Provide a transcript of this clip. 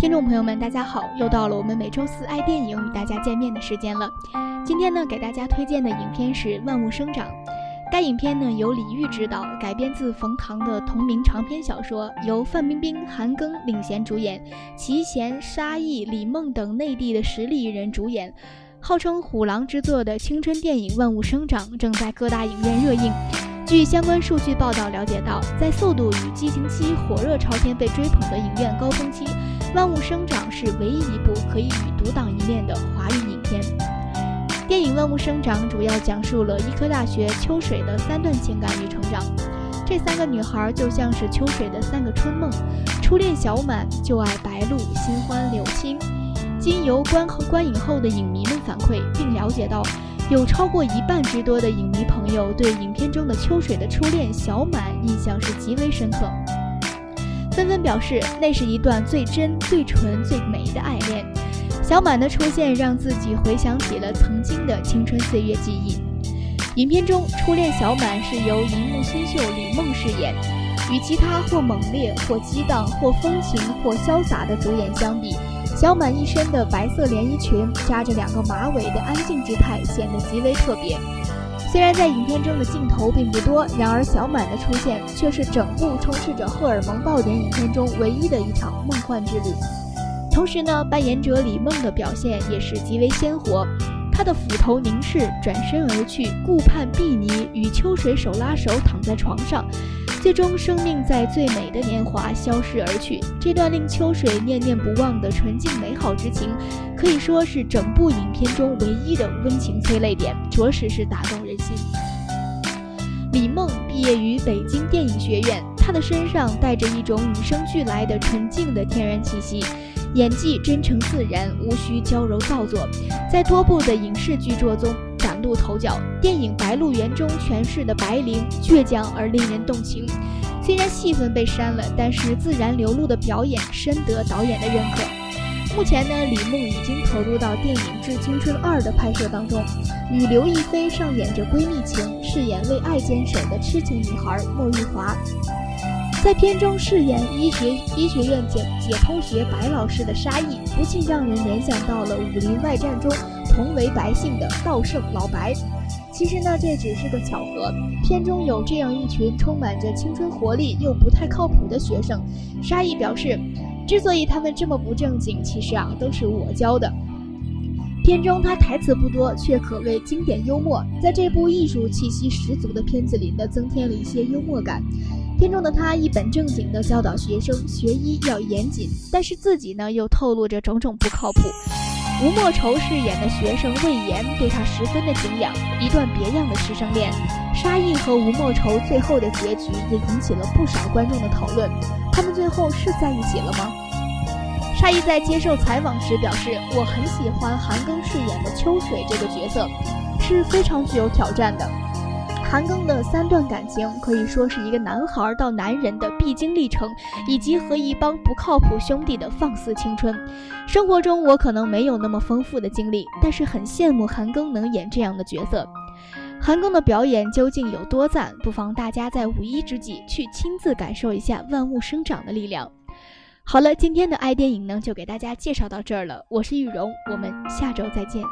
听众朋友们，大家好！又到了我们每周四爱电影与大家见面的时间了。今天呢，给大家推荐的影片是《万物生长》。该影片呢由李玉执导，改编自冯唐的同名长篇小说，由范冰冰、韩庚领衔主演，齐贤、沙溢、李梦等内地的实力艺人主演。号称虎狼之作的青春电影《万物生长》正在各大影院热映。据相关数据报道了解到，在《速度与激情七》火热朝天被追捧的影院高峰期，《万物生长》是唯一一部可以与独当一面的华语影片。电影《万物生长》主要讲述了医科大学秋水的三段情感与成长。这三个女孩就像是秋水的三个春梦：初恋小满，旧爱白露，新欢柳青。经由观观影后的影迷们反馈，并了解到。有超过一半之多的影迷朋友对影片中的秋水的初恋小满印象是极为深刻，纷纷表示那是一段最真、最纯、最美的爱恋。小满的出现让自己回想起了曾经的青春岁月记忆。影片中初恋小满是由荧幕新秀李梦饰演，与其他或猛烈、或激荡、或风情、或潇洒的主演相比。小满一身的白色连衣裙，扎着两个马尾的安静姿态显得极为特别。虽然在影片中的镜头并不多，然而小满的出现却是整部充斥着荷尔蒙爆点影片中唯一的一场梦幻之旅。同时呢，扮演者李梦的表现也是极为鲜活。她的斧头凝视，转身而去，顾盼碧泥，与秋水手拉手躺在床上。最终，生命在最美的年华消失而去。这段令秋水念念不忘的纯净美好之情，可以说是整部影片中唯一的温情催泪点，着实是打动人心。李梦毕业于北京电影学院，她的身上带着一种与生俱来的纯净的天然气息，演技真诚自然，无需娇柔造作，在多部的影视剧作中。露头角，电影《白鹿原》中诠释的白灵倔强而令人动情。虽然戏份被删了，但是自然流露的表演深得导演的认可。目前呢，李梦已经投入到电影《致青春二》的拍摄当中，与刘亦菲上演着闺蜜情，饰演为爱坚守的痴情女孩莫玉华。在片中饰演医学医学院解解剖学白老师的沙溢，不禁让人联想到了《武林外传》中。同为白姓的道圣老白，其实呢，这只是个巧合。片中有这样一群充满着青春活力又不太靠谱的学生，沙溢表示，之所以他们这么不正经，其实啊，都是我教的。片中他台词不多，却可谓经典幽默，在这部艺术气息十足的片子里呢，增添了一些幽默感。片中的他一本正经地教导学生学医要严谨，但是自己呢，又透露着种种不靠谱。吴莫愁饰演的学生魏延对他十分的敬仰，一段别样的师生恋。沙溢和吴莫愁最后的结局也引起了不少观众的讨论，他们最后是在一起了吗？沙溢在接受采访时表示：“我很喜欢韩庚饰演的秋水这个角色，是非常具有挑战的。”韩庚的三段感情可以说是一个男孩到男人的必经历程，以及和一帮不靠谱兄弟的放肆青春。生活中我可能没有那么丰富的经历，但是很羡慕韩庚能演这样的角色。韩庚的表演究竟有多赞？不妨大家在五一之际去亲自感受一下万物生长的力量。好了，今天的爱电影呢就给大家介绍到这儿了。我是雨荣，我们下周再见。